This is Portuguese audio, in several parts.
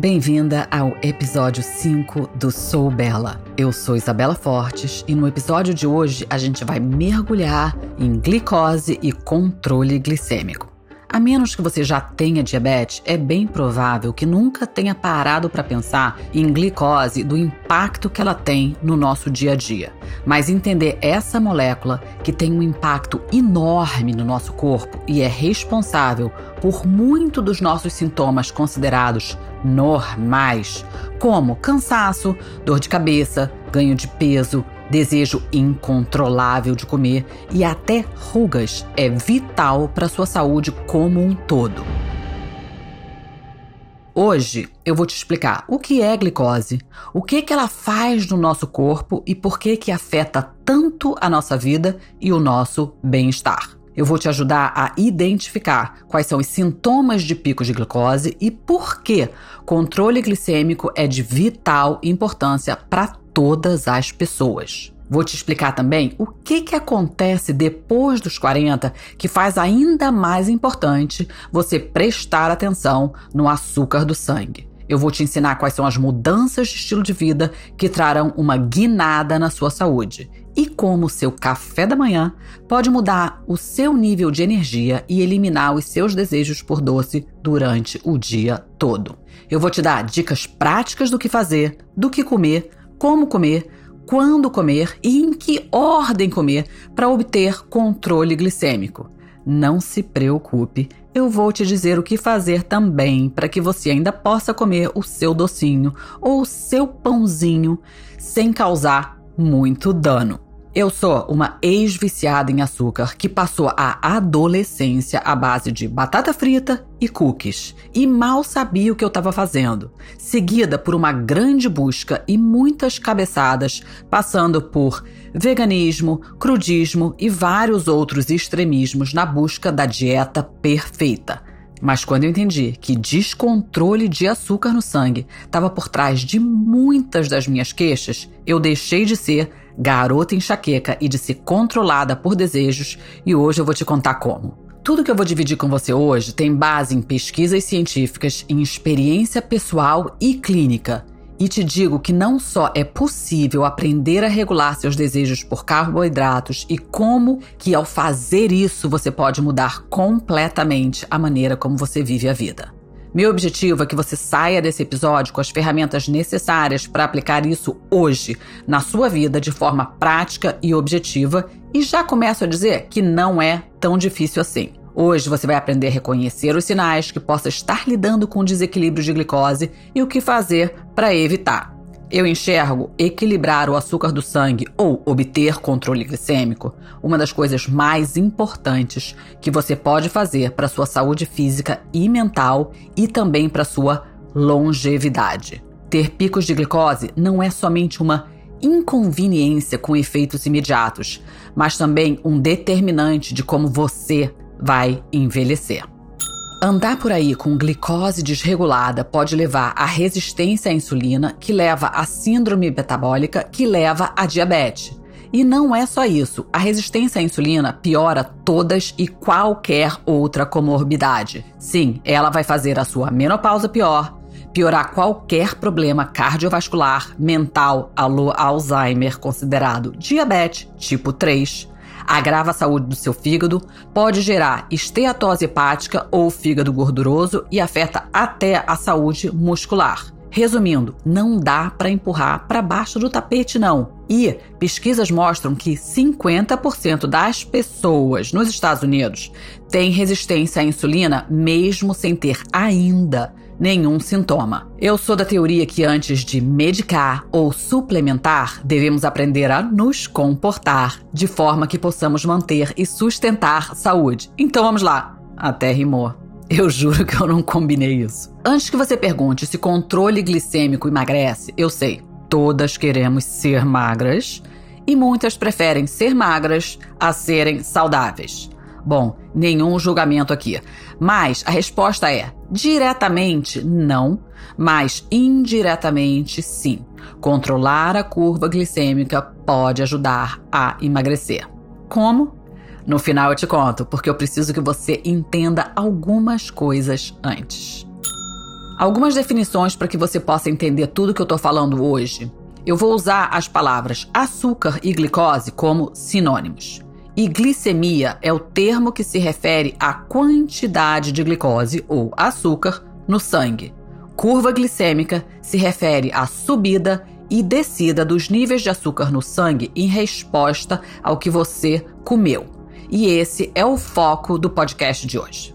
Bem-vinda ao episódio 5 do Sou Bela. Eu sou Isabela Fortes e no episódio de hoje a gente vai mergulhar em glicose e controle glicêmico. A menos que você já tenha diabetes, é bem provável que nunca tenha parado para pensar em glicose, do impacto que ela tem no nosso dia a dia. Mas entender essa molécula, que tem um impacto enorme no nosso corpo e é responsável por muito dos nossos sintomas considerados normais, como cansaço, dor de cabeça, ganho de peso, desejo incontrolável de comer e até rugas é vital para sua saúde como um todo. Hoje eu vou te explicar o que é glicose, o que que ela faz no nosso corpo e por que que afeta tanto a nossa vida e o nosso bem-estar. Eu vou te ajudar a identificar quais são os sintomas de pico de glicose e por que controle glicêmico é de vital importância para todas as pessoas. Vou te explicar também o que, que acontece depois dos 40 que faz ainda mais importante você prestar atenção no açúcar do sangue. Eu vou te ensinar quais são as mudanças de estilo de vida que trarão uma guinada na sua saúde e como o seu café da manhã pode mudar o seu nível de energia e eliminar os seus desejos por doce durante o dia todo. Eu vou te dar dicas práticas do que fazer, do que comer como comer, quando comer e em que ordem comer para obter controle glicêmico. Não se preocupe, eu vou te dizer o que fazer também para que você ainda possa comer o seu docinho ou o seu pãozinho sem causar muito dano. Eu sou uma ex-viciada em açúcar que passou a adolescência à base de batata frita e cookies e mal sabia o que eu estava fazendo, seguida por uma grande busca e muitas cabeçadas, passando por veganismo, crudismo e vários outros extremismos na busca da dieta perfeita. Mas quando eu entendi que descontrole de açúcar no sangue estava por trás de muitas das minhas queixas, eu deixei de ser garota enxaqueca e de ser controlada por desejos, e hoje eu vou te contar como. Tudo que eu vou dividir com você hoje tem base em pesquisas científicas, em experiência pessoal e clínica. E te digo que não só é possível aprender a regular seus desejos por carboidratos e como que ao fazer isso você pode mudar completamente a maneira como você vive a vida. Meu objetivo é que você saia desse episódio com as ferramentas necessárias para aplicar isso hoje na sua vida de forma prática e objetiva e já começo a dizer que não é tão difícil assim. Hoje você vai aprender a reconhecer os sinais que possa estar lidando com desequilíbrio de glicose e o que fazer para evitar. Eu enxergo equilibrar o açúcar do sangue ou obter controle glicêmico uma das coisas mais importantes que você pode fazer para sua saúde física e mental e também para sua longevidade. Ter picos de glicose não é somente uma inconveniência com efeitos imediatos, mas também um determinante de como você vai envelhecer. Andar por aí com glicose desregulada pode levar à resistência à insulina, que leva à síndrome metabólica, que leva à diabetes. E não é só isso. A resistência à insulina piora todas e qualquer outra comorbidade. Sim, ela vai fazer a sua menopausa pior, piorar qualquer problema cardiovascular, mental, alô Alzheimer, considerado diabetes tipo 3, agrava a saúde do seu fígado, pode gerar esteatose hepática ou fígado gorduroso e afeta até a saúde muscular. Resumindo, não dá para empurrar para baixo do tapete, não. E pesquisas mostram que 50% das pessoas nos Estados Unidos têm resistência à insulina, mesmo sem ter ainda nenhum sintoma. Eu sou da teoria que antes de medicar ou suplementar, devemos aprender a nos comportar de forma que possamos manter e sustentar saúde. Então vamos lá. Até rimou. Eu juro que eu não combinei isso. Antes que você pergunte se controle glicêmico emagrece, eu sei, todas queremos ser magras e muitas preferem ser magras a serem saudáveis. Bom, nenhum julgamento aqui. Mas a resposta é: diretamente não, mas indiretamente sim. Controlar a curva glicêmica pode ajudar a emagrecer. Como? No final eu te conto, porque eu preciso que você entenda algumas coisas antes. Algumas definições para que você possa entender tudo que eu estou falando hoje. Eu vou usar as palavras açúcar e glicose como sinônimos. E glicemia é o termo que se refere à quantidade de glicose ou açúcar no sangue. Curva glicêmica se refere à subida e descida dos níveis de açúcar no sangue em resposta ao que você comeu. E esse é o foco do podcast de hoje.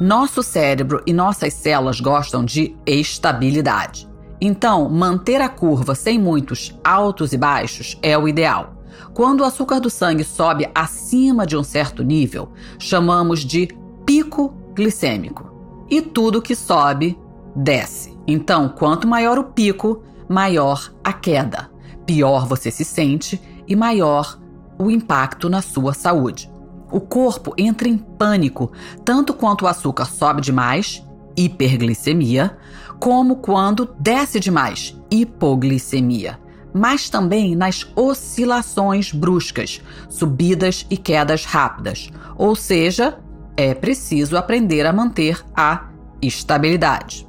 Nosso cérebro e nossas células gostam de estabilidade. Então, manter a curva sem muitos altos e baixos é o ideal. Quando o açúcar do sangue sobe acima de um certo nível, chamamos de pico glicêmico. E tudo que sobe, desce. Então, quanto maior o pico, maior a queda. Pior você se sente e maior o impacto na sua saúde. O corpo entra em pânico tanto quanto o açúcar sobe demais, hiperglicemia, como quando desce demais, hipoglicemia, mas também nas oscilações bruscas, subidas e quedas rápidas. Ou seja, é preciso aprender a manter a estabilidade.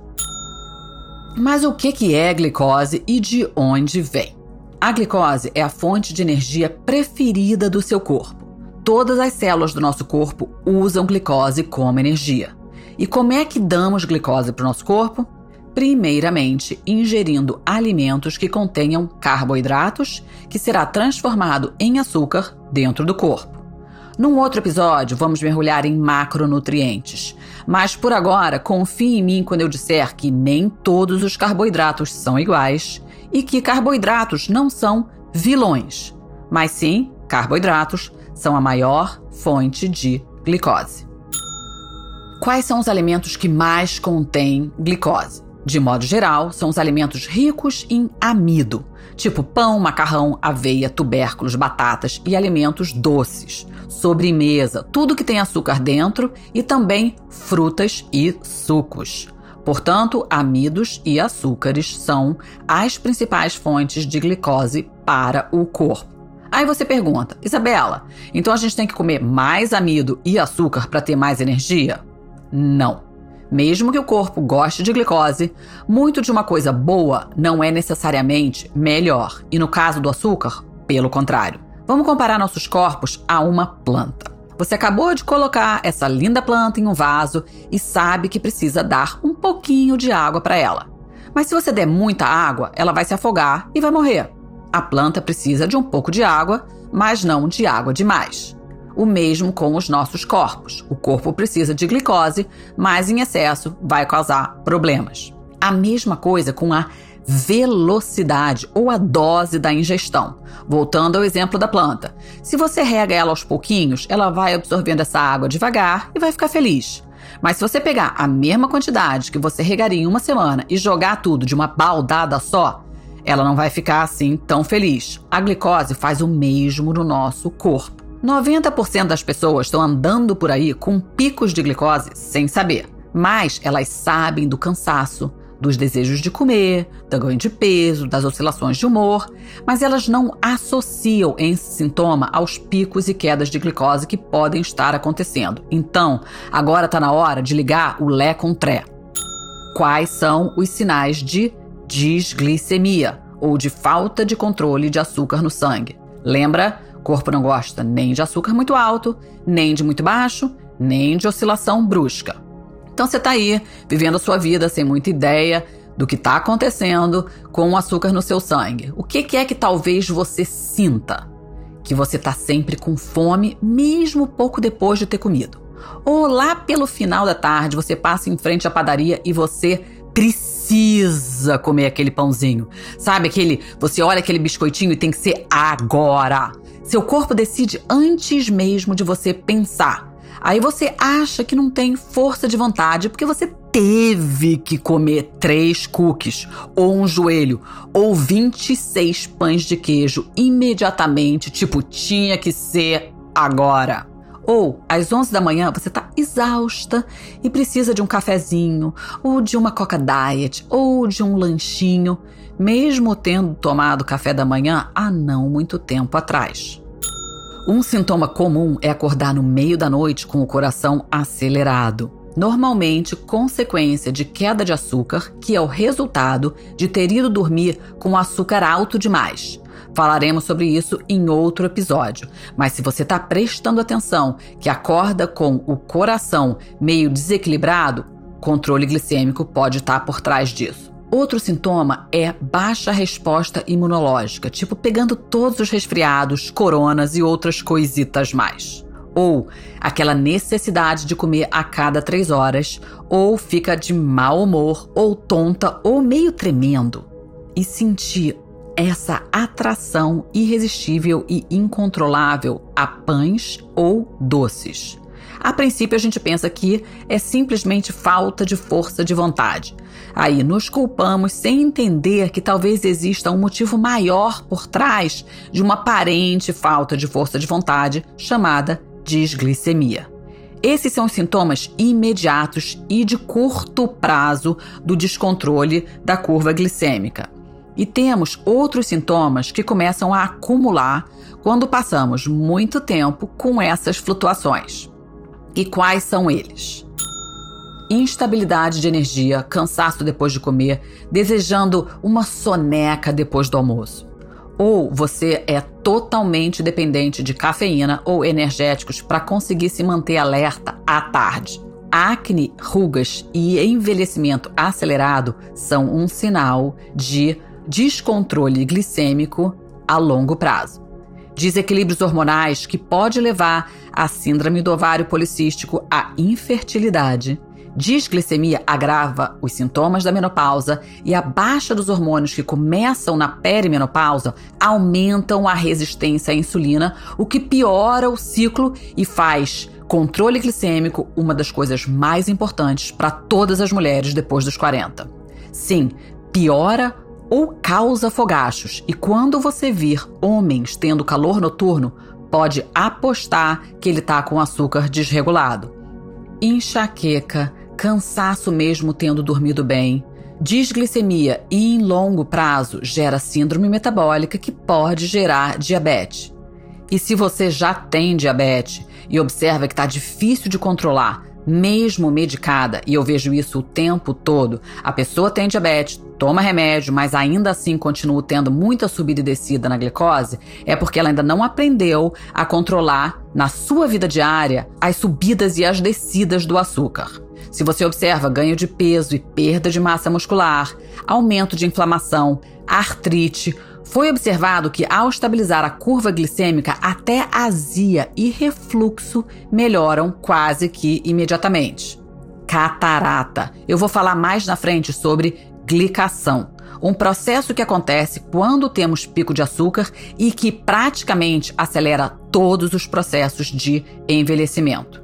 Mas o que é glicose e de onde vem? A glicose é a fonte de energia preferida do seu corpo. Todas as células do nosso corpo usam glicose como energia. E como é que damos glicose para o nosso corpo? Primeiramente, ingerindo alimentos que contenham carboidratos, que será transformado em açúcar dentro do corpo. Num outro episódio, vamos mergulhar em macronutrientes. Mas por agora, confie em mim quando eu disser que nem todos os carboidratos são iguais e que carboidratos não são vilões, mas sim carboidratos são a maior fonte de glicose. Quais são os alimentos que mais contêm glicose? De modo geral, são os alimentos ricos em amido, tipo pão, macarrão, aveia, tubérculos, batatas e alimentos doces, sobremesa, tudo que tem açúcar dentro e também frutas e sucos. Portanto, amidos e açúcares são as principais fontes de glicose para o corpo. Aí você pergunta, Isabela, então a gente tem que comer mais amido e açúcar para ter mais energia? Não. Mesmo que o corpo goste de glicose, muito de uma coisa boa não é necessariamente melhor. E no caso do açúcar, pelo contrário. Vamos comparar nossos corpos a uma planta. Você acabou de colocar essa linda planta em um vaso e sabe que precisa dar um pouquinho de água para ela. Mas se você der muita água, ela vai se afogar e vai morrer. A planta precisa de um pouco de água, mas não de água demais. O mesmo com os nossos corpos. O corpo precisa de glicose, mas em excesso vai causar problemas. A mesma coisa com a velocidade ou a dose da ingestão. Voltando ao exemplo da planta. Se você rega ela aos pouquinhos, ela vai absorvendo essa água devagar e vai ficar feliz. Mas se você pegar a mesma quantidade que você regaria em uma semana e jogar tudo de uma baldada só, ela não vai ficar assim tão feliz. A glicose faz o mesmo no nosso corpo. 90% das pessoas estão andando por aí com picos de glicose sem saber, mas elas sabem do cansaço, dos desejos de comer, do ganho de peso, das oscilações de humor, mas elas não associam esse sintoma aos picos e quedas de glicose que podem estar acontecendo. Então, agora está na hora de ligar o Lé com Tré. Quais são os sinais de disglicemia ou de falta de controle de açúcar no sangue? Lembra? Corpo não gosta nem de açúcar muito alto, nem de muito baixo, nem de oscilação brusca. Então você está aí, vivendo a sua vida sem muita ideia do que está acontecendo com o açúcar no seu sangue. O que, que é que talvez você sinta? Que você está sempre com fome, mesmo pouco depois de ter comido. Ou lá pelo final da tarde você passa em frente à padaria e você precisa comer aquele pãozinho. Sabe aquele, você olha aquele biscoitinho e tem que ser agora. Seu corpo decide antes mesmo de você pensar. Aí você acha que não tem força de vontade porque você teve que comer três cookies, ou um joelho, ou 26 pães de queijo imediatamente, tipo, tinha que ser agora. Ou às 11 da manhã você está exausta e precisa de um cafezinho, ou de uma Coca Diet, ou de um lanchinho, mesmo tendo tomado café da manhã há não muito tempo atrás. Um sintoma comum é acordar no meio da noite com o coração acelerado normalmente consequência de queda de açúcar, que é o resultado de ter ido dormir com açúcar alto demais. Falaremos sobre isso em outro episódio, mas se você está prestando atenção que acorda com o coração meio desequilibrado, controle glicêmico pode estar tá por trás disso. Outro sintoma é baixa resposta imunológica, tipo pegando todos os resfriados, coronas e outras coisitas mais ou aquela necessidade de comer a cada três horas, ou fica de mau humor, ou tonta, ou meio tremendo. E sentir essa atração irresistível e incontrolável a pães ou doces. A princípio, a gente pensa que é simplesmente falta de força de vontade. Aí nos culpamos sem entender que talvez exista um motivo maior por trás de uma aparente falta de força de vontade chamada disglicemia. Esses são os sintomas imediatos e de curto prazo do descontrole da curva glicêmica. E temos outros sintomas que começam a acumular quando passamos muito tempo com essas flutuações. E quais são eles? Instabilidade de energia, cansaço depois de comer, desejando uma soneca depois do almoço ou você é totalmente dependente de cafeína ou energéticos para conseguir se manter alerta à tarde. Acne, rugas e envelhecimento acelerado são um sinal de descontrole glicêmico a longo prazo. Desequilíbrios hormonais que pode levar à síndrome do ovário policístico, à infertilidade Disglicemia agrava os sintomas da menopausa e a baixa dos hormônios que começam na perimenopausa aumentam a resistência à insulina, o que piora o ciclo e faz controle glicêmico uma das coisas mais importantes para todas as mulheres depois dos 40. Sim, piora ou causa fogachos, e quando você vir homens tendo calor noturno, pode apostar que ele está com açúcar desregulado. Enxaqueca, cansaço mesmo tendo dormido bem, disglicemia e em longo prazo gera síndrome metabólica que pode gerar diabetes. E se você já tem diabetes e observa que está difícil de controlar, mesmo medicada, e eu vejo isso o tempo todo, a pessoa tem diabetes, toma remédio, mas ainda assim continua tendo muita subida e descida na glicose, é porque ela ainda não aprendeu a controlar na sua vida diária as subidas e as descidas do açúcar. Se você observa ganho de peso e perda de massa muscular, aumento de inflamação, artrite, foi observado que ao estabilizar a curva glicêmica, até azia e refluxo melhoram quase que imediatamente. Catarata. Eu vou falar mais na frente sobre glicação, um processo que acontece quando temos pico de açúcar e que praticamente acelera todos os processos de envelhecimento.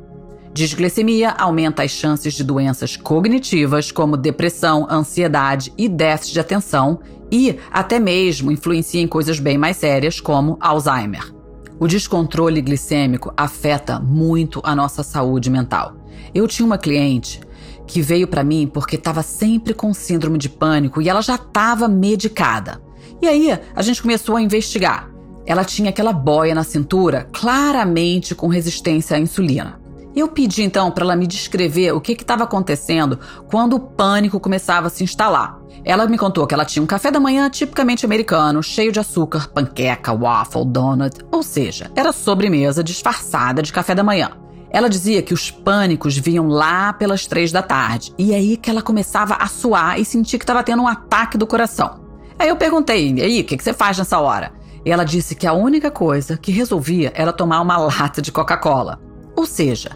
Disglicemia aumenta as chances de doenças cognitivas como depressão, ansiedade e déficit de atenção e até mesmo influencia em coisas bem mais sérias como Alzheimer. O descontrole glicêmico afeta muito a nossa saúde mental. Eu tinha uma cliente que veio para mim porque estava sempre com síndrome de pânico e ela já estava medicada. E aí a gente começou a investigar. Ela tinha aquela boia na cintura, claramente com resistência à insulina. Eu pedi então para ela me descrever o que estava acontecendo quando o pânico começava a se instalar. Ela me contou que ela tinha um café da manhã tipicamente americano, cheio de açúcar, panqueca, waffle, donut, ou seja, era sobremesa disfarçada de café da manhã. Ela dizia que os pânicos vinham lá pelas três da tarde, e aí que ela começava a suar e sentia que estava tendo um ataque do coração. Aí eu perguntei, e aí, o que, que você faz nessa hora? Ela disse que a única coisa que resolvia era tomar uma lata de Coca-Cola. Ou seja,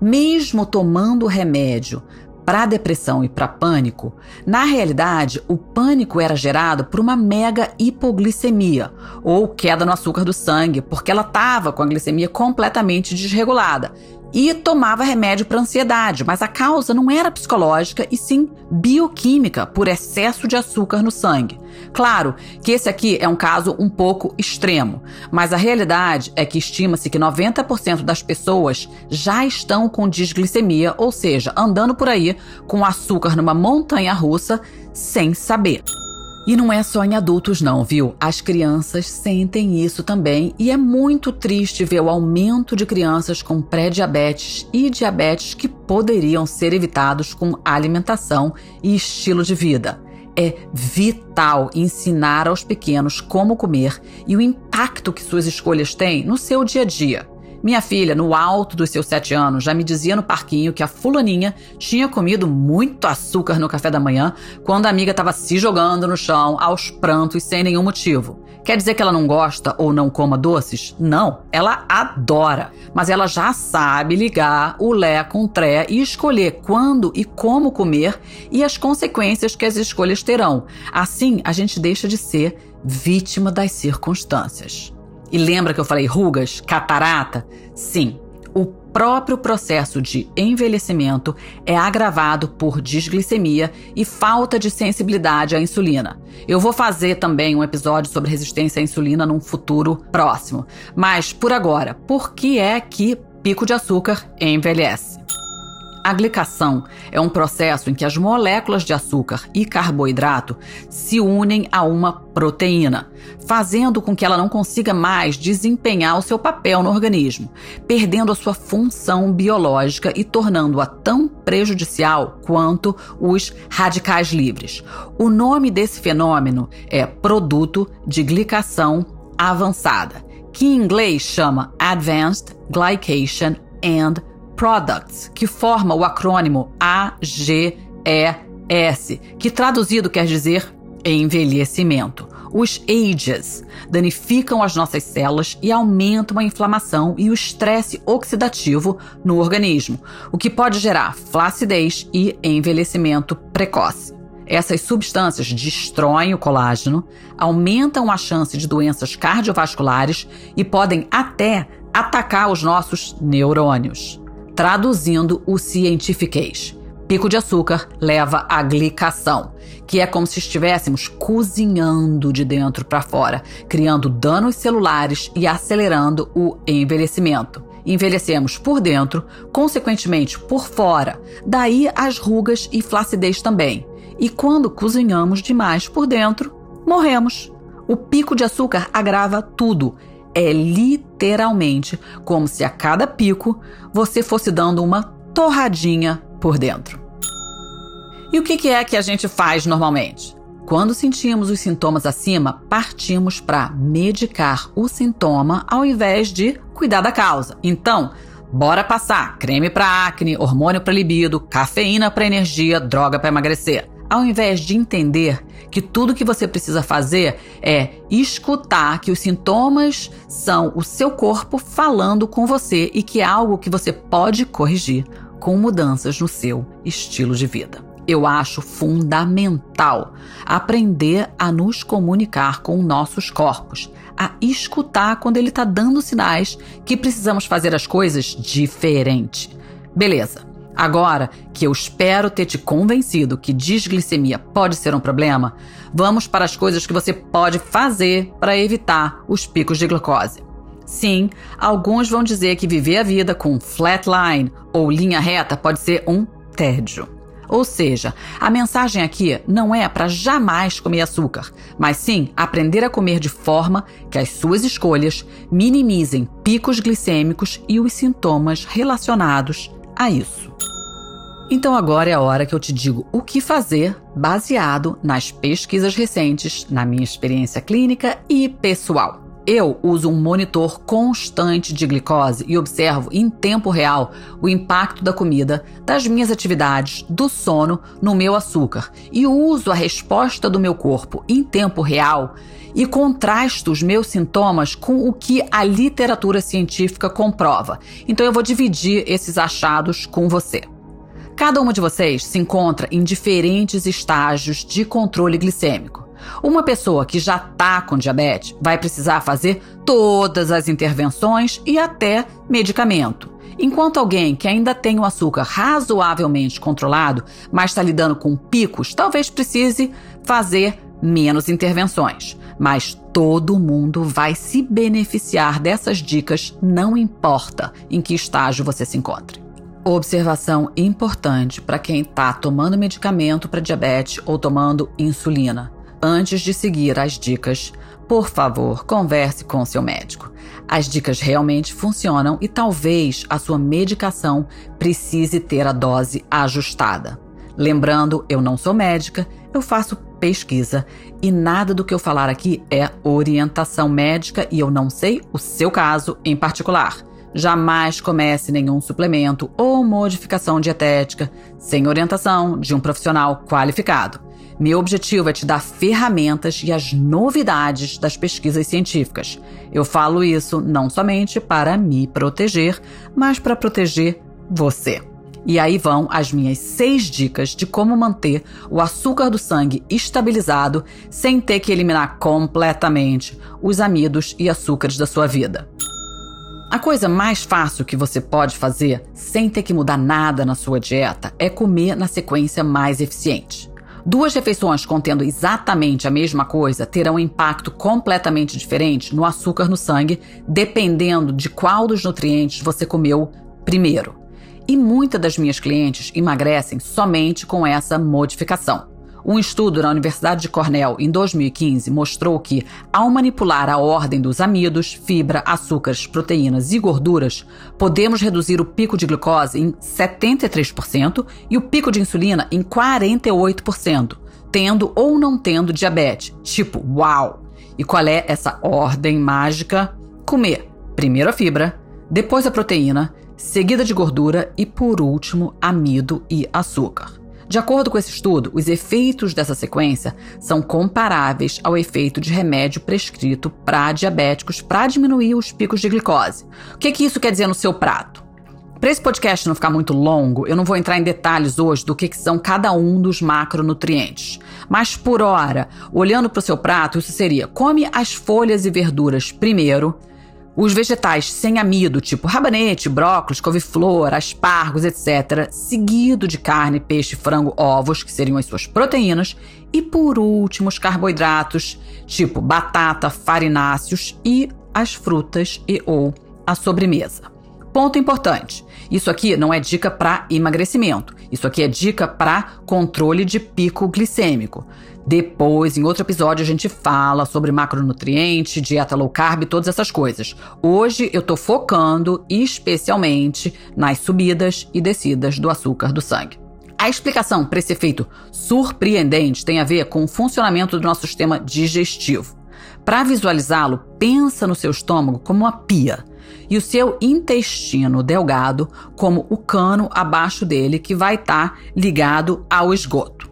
mesmo tomando remédio para depressão e para pânico, na realidade, o pânico era gerado por uma mega hipoglicemia ou queda no açúcar do sangue, porque ela estava com a glicemia completamente desregulada. E tomava remédio para ansiedade, mas a causa não era psicológica e sim bioquímica por excesso de açúcar no sangue. Claro que esse aqui é um caso um pouco extremo, mas a realidade é que estima-se que 90% das pessoas já estão com disglicemia, ou seja, andando por aí com açúcar numa montanha russa sem saber. E não é só em adultos, não, viu? As crianças sentem isso também e é muito triste ver o aumento de crianças com pré-diabetes e diabetes que poderiam ser evitados com alimentação e estilo de vida. É vital ensinar aos pequenos como comer e o impacto que suas escolhas têm no seu dia a dia. Minha filha, no alto dos seus sete anos, já me dizia no parquinho que a fulaninha tinha comido muito açúcar no café da manhã quando a amiga estava se jogando no chão aos prantos sem nenhum motivo. Quer dizer que ela não gosta ou não coma doces? Não, ela adora. Mas ela já sabe ligar o Lé com o Tré e escolher quando e como comer e as consequências que as escolhas terão. Assim, a gente deixa de ser vítima das circunstâncias. E lembra que eu falei rugas, catarata? Sim, o próprio processo de envelhecimento é agravado por disglicemia e falta de sensibilidade à insulina. Eu vou fazer também um episódio sobre resistência à insulina num futuro próximo. Mas por agora, por que é que pico de açúcar envelhece? A glicação é um processo em que as moléculas de açúcar e carboidrato se unem a uma proteína, fazendo com que ela não consiga mais desempenhar o seu papel no organismo, perdendo a sua função biológica e tornando-a tão prejudicial quanto os radicais livres. O nome desse fenômeno é produto de glicação avançada, que em inglês chama Advanced Glycation and Products, que forma o acrônimo AGES, que traduzido quer dizer envelhecimento. Os AGES danificam as nossas células e aumentam a inflamação e o estresse oxidativo no organismo, o que pode gerar flacidez e envelhecimento precoce. Essas substâncias destroem o colágeno, aumentam a chance de doenças cardiovasculares e podem até atacar os nossos neurônios traduzindo o cientifiquez. Pico de açúcar leva à glicação, que é como se estivéssemos cozinhando de dentro para fora, criando danos celulares e acelerando o envelhecimento. Envelhecemos por dentro, consequentemente por fora, daí as rugas e flacidez também. E quando cozinhamos demais por dentro, morremos. O pico de açúcar agrava tudo é literalmente como se a cada pico você fosse dando uma torradinha por dentro. E o que é que a gente faz normalmente? Quando sentimos os sintomas acima, partimos para medicar o sintoma ao invés de cuidar da causa. Então, bora passar creme para acne, hormônio para libido, cafeína para energia, droga para emagrecer ao invés de entender que tudo que você precisa fazer é escutar que os sintomas são o seu corpo falando com você e que é algo que você pode corrigir com mudanças no seu estilo de vida. Eu acho fundamental aprender a nos comunicar com nossos corpos, a escutar quando ele está dando sinais que precisamos fazer as coisas diferente. Beleza. Agora que eu espero ter te convencido que disglicemia pode ser um problema, vamos para as coisas que você pode fazer para evitar os picos de glucose. Sim, alguns vão dizer que viver a vida com flatline ou linha reta pode ser um tédio. Ou seja, a mensagem aqui não é para jamais comer açúcar, mas sim aprender a comer de forma que as suas escolhas minimizem picos glicêmicos e os sintomas relacionados a isso. Então agora é a hora que eu te digo o que fazer baseado nas pesquisas recentes, na minha experiência clínica e pessoal. Eu uso um monitor constante de glicose e observo em tempo real o impacto da comida, das minhas atividades, do sono no meu açúcar e uso a resposta do meu corpo em tempo real e contrasto os meus sintomas com o que a literatura científica comprova. Então eu vou dividir esses achados com você. Cada uma de vocês se encontra em diferentes estágios de controle glicêmico. Uma pessoa que já está com diabetes vai precisar fazer todas as intervenções e até medicamento. Enquanto alguém que ainda tem o açúcar razoavelmente controlado, mas está lidando com picos, talvez precise fazer menos intervenções. Mas todo mundo vai se beneficiar dessas dicas, não importa em que estágio você se encontre. Observação importante para quem está tomando medicamento para diabetes ou tomando insulina. Antes de seguir as dicas, por favor, converse com seu médico. As dicas realmente funcionam e talvez a sua medicação precise ter a dose ajustada. Lembrando, eu não sou médica, eu faço pesquisa e nada do que eu falar aqui é orientação médica e eu não sei o seu caso em particular. Jamais comece nenhum suplemento ou modificação dietética sem orientação de um profissional qualificado. Meu objetivo é te dar ferramentas e as novidades das pesquisas científicas. Eu falo isso não somente para me proteger, mas para proteger você. E aí vão as minhas seis dicas de como manter o açúcar do sangue estabilizado sem ter que eliminar completamente os amidos e açúcares da sua vida. A coisa mais fácil que você pode fazer sem ter que mudar nada na sua dieta é comer na sequência mais eficiente. Duas refeições contendo exatamente a mesma coisa terão um impacto completamente diferente no açúcar no sangue, dependendo de qual dos nutrientes você comeu primeiro. E muitas das minhas clientes emagrecem somente com essa modificação. Um estudo na Universidade de Cornell em 2015 mostrou que, ao manipular a ordem dos amidos, fibra, açúcares, proteínas e gorduras, podemos reduzir o pico de glicose em 73% e o pico de insulina em 48%, tendo ou não tendo diabetes. Tipo, uau! E qual é essa ordem mágica? Comer primeiro a fibra, depois a proteína, seguida de gordura e, por último, amido e açúcar. De acordo com esse estudo, os efeitos dessa sequência são comparáveis ao efeito de remédio prescrito para diabéticos para diminuir os picos de glicose. O que, que isso quer dizer no seu prato? Para esse podcast não ficar muito longo, eu não vou entrar em detalhes hoje do que, que são cada um dos macronutrientes. Mas por hora, olhando para o seu prato, isso seria: come as folhas e verduras primeiro, os vegetais sem amido, tipo rabanete, brócolis, couve-flor, aspargos, etc., seguido de carne, peixe, frango, ovos, que seriam as suas proteínas, e por último, os carboidratos, tipo batata, farináceos e as frutas e ou a sobremesa. Ponto importante: isso aqui não é dica para emagrecimento, isso aqui é dica para controle de pico glicêmico. Depois, em outro episódio, a gente fala sobre macronutriente, dieta low carb, todas essas coisas. Hoje eu tô focando especialmente nas subidas e descidas do açúcar do sangue. A explicação para esse efeito surpreendente tem a ver com o funcionamento do nosso sistema digestivo. Para visualizá-lo, pensa no seu estômago como uma pia e o seu intestino delgado como o cano abaixo dele que vai estar tá ligado ao esgoto.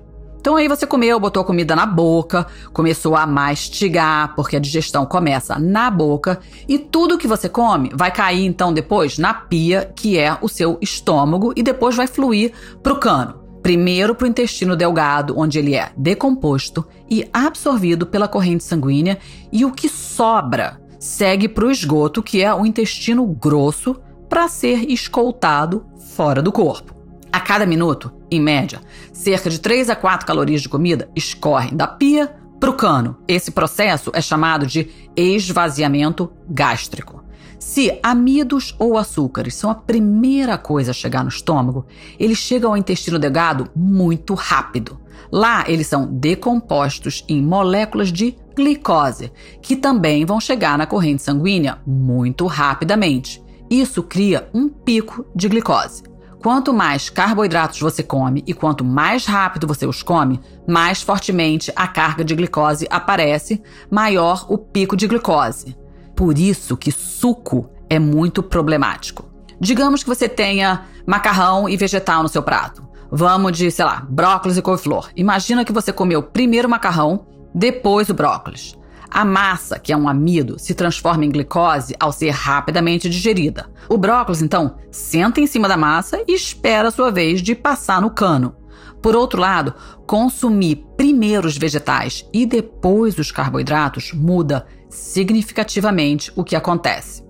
Então aí você comeu, botou comida na boca, começou a mastigar, porque a digestão começa na boca, e tudo que você come vai cair então depois na pia, que é o seu estômago, e depois vai fluir para o cano. Primeiro para o intestino delgado, onde ele é decomposto e absorvido pela corrente sanguínea, e o que sobra segue para o esgoto, que é o intestino grosso, para ser escoltado fora do corpo. A cada minuto, em média, cerca de 3 a 4 calorias de comida escorrem da pia para o cano. Esse processo é chamado de esvaziamento gástrico. Se amidos ou açúcares são a primeira coisa a chegar no estômago, eles chegam ao intestino delgado muito rápido. Lá, eles são decompostos em moléculas de glicose, que também vão chegar na corrente sanguínea muito rapidamente. Isso cria um pico de glicose. Quanto mais carboidratos você come e quanto mais rápido você os come, mais fortemente a carga de glicose aparece, maior o pico de glicose. Por isso que suco é muito problemático. Digamos que você tenha macarrão e vegetal no seu prato. Vamos de, sei lá, brócolis e couve-flor. Imagina que você comeu primeiro o macarrão, depois o brócolis. A massa, que é um amido, se transforma em glicose ao ser rapidamente digerida. O brócolis, então, senta em cima da massa e espera a sua vez de passar no cano. Por outro lado, consumir primeiro os vegetais e depois os carboidratos muda significativamente o que acontece.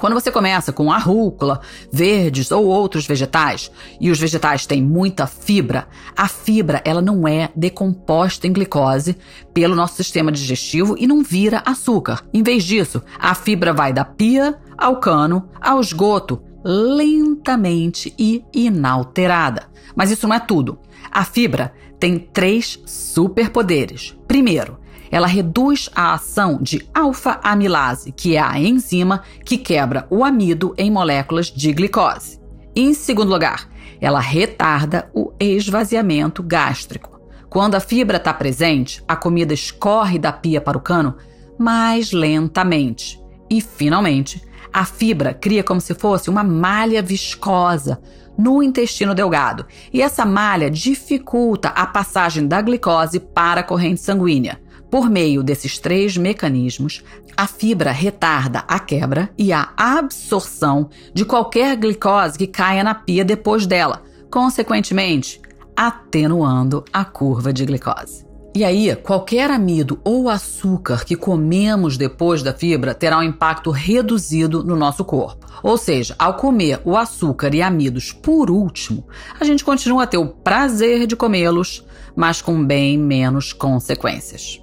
Quando você começa com a rúcula, verdes ou outros vegetais, e os vegetais têm muita fibra, a fibra ela não é decomposta em glicose pelo nosso sistema digestivo e não vira açúcar. Em vez disso, a fibra vai da pia ao cano, ao esgoto, lentamente e inalterada. Mas isso não é tudo. A fibra tem três superpoderes. Primeiro, ela reduz a ação de alfa-amilase, que é a enzima que quebra o amido em moléculas de glicose. Em segundo lugar, ela retarda o esvaziamento gástrico. Quando a fibra está presente, a comida escorre da pia para o cano mais lentamente. E, finalmente, a fibra cria como se fosse uma malha viscosa no intestino delgado, e essa malha dificulta a passagem da glicose para a corrente sanguínea. Por meio desses três mecanismos, a fibra retarda a quebra e a absorção de qualquer glicose que caia na pia depois dela, consequentemente, atenuando a curva de glicose. E aí, qualquer amido ou açúcar que comemos depois da fibra terá um impacto reduzido no nosso corpo. Ou seja, ao comer o açúcar e amidos por último, a gente continua a ter o prazer de comê-los, mas com bem menos consequências.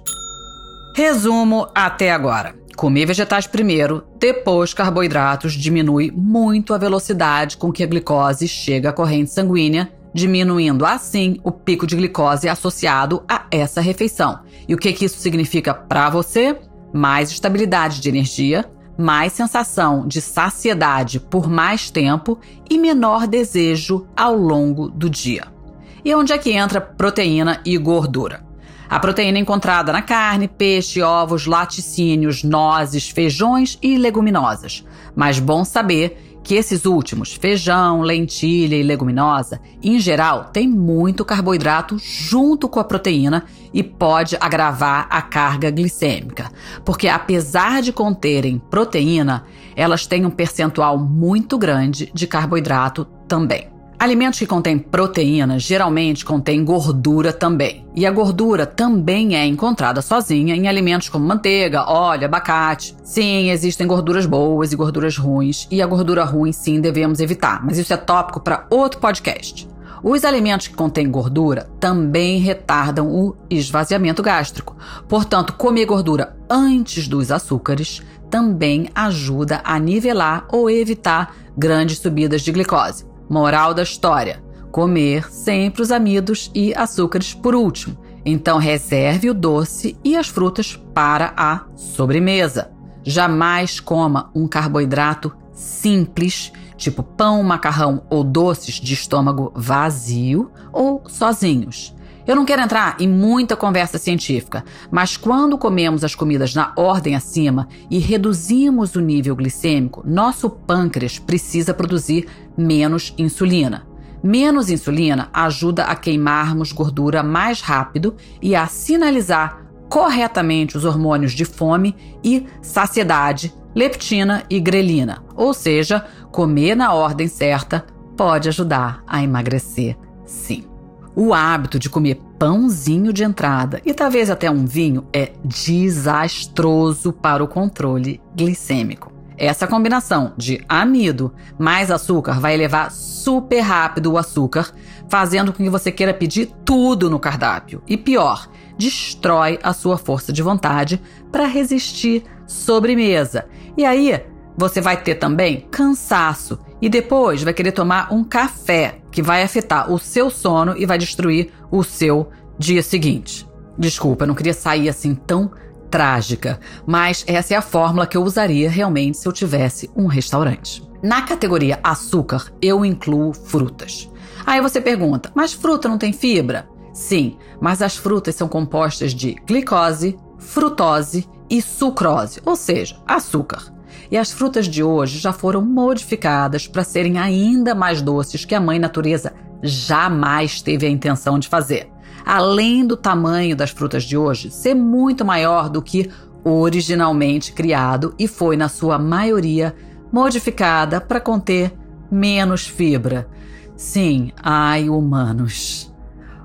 Resumo até agora. Comer vegetais primeiro, depois carboidratos diminui muito a velocidade com que a glicose chega à corrente sanguínea, diminuindo assim o pico de glicose associado a essa refeição. E o que, que isso significa para você? Mais estabilidade de energia, mais sensação de saciedade por mais tempo e menor desejo ao longo do dia. E onde é que entra proteína e gordura? A proteína encontrada na carne, peixe, ovos, laticínios, nozes, feijões e leguminosas. Mas bom saber que esses últimos, feijão, lentilha e leguminosa, em geral, têm muito carboidrato junto com a proteína e pode agravar a carga glicêmica, porque apesar de conterem proteína, elas têm um percentual muito grande de carboidrato também. Alimentos que contêm proteína geralmente contêm gordura também. E a gordura também é encontrada sozinha em alimentos como manteiga, óleo, abacate. Sim, existem gorduras boas e gorduras ruins, e a gordura ruim sim devemos evitar, mas isso é tópico para outro podcast. Os alimentos que contêm gordura também retardam o esvaziamento gástrico. Portanto, comer gordura antes dos açúcares também ajuda a nivelar ou evitar grandes subidas de glicose. Moral da história: comer sempre os amidos e açúcares por último. Então reserve o doce e as frutas para a sobremesa. Jamais coma um carboidrato simples, tipo pão, macarrão ou doces de estômago vazio ou sozinhos. Eu não quero entrar em muita conversa científica, mas quando comemos as comidas na ordem acima e reduzimos o nível glicêmico, nosso pâncreas precisa produzir menos insulina. Menos insulina ajuda a queimarmos gordura mais rápido e a sinalizar corretamente os hormônios de fome e saciedade, leptina e grelina. Ou seja, comer na ordem certa pode ajudar a emagrecer, sim. O hábito de comer pãozinho de entrada e talvez até um vinho é desastroso para o controle glicêmico. Essa combinação de amido mais açúcar vai elevar super rápido o açúcar, fazendo com que você queira pedir tudo no cardápio. E pior, destrói a sua força de vontade para resistir sobremesa. E aí, você vai ter também cansaço e depois vai querer tomar um café que vai afetar o seu sono e vai destruir o seu dia seguinte. Desculpa, eu não queria sair assim tão trágica, mas essa é a fórmula que eu usaria realmente se eu tivesse um restaurante. Na categoria açúcar, eu incluo frutas. Aí você pergunta, mas fruta não tem fibra? Sim, mas as frutas são compostas de glicose, frutose e sucrose, ou seja, açúcar. E as frutas de hoje já foram modificadas para serem ainda mais doces que a mãe natureza jamais teve a intenção de fazer. Além do tamanho das frutas de hoje ser muito maior do que originalmente criado e foi, na sua maioria, modificada para conter menos fibra. Sim, ai, humanos.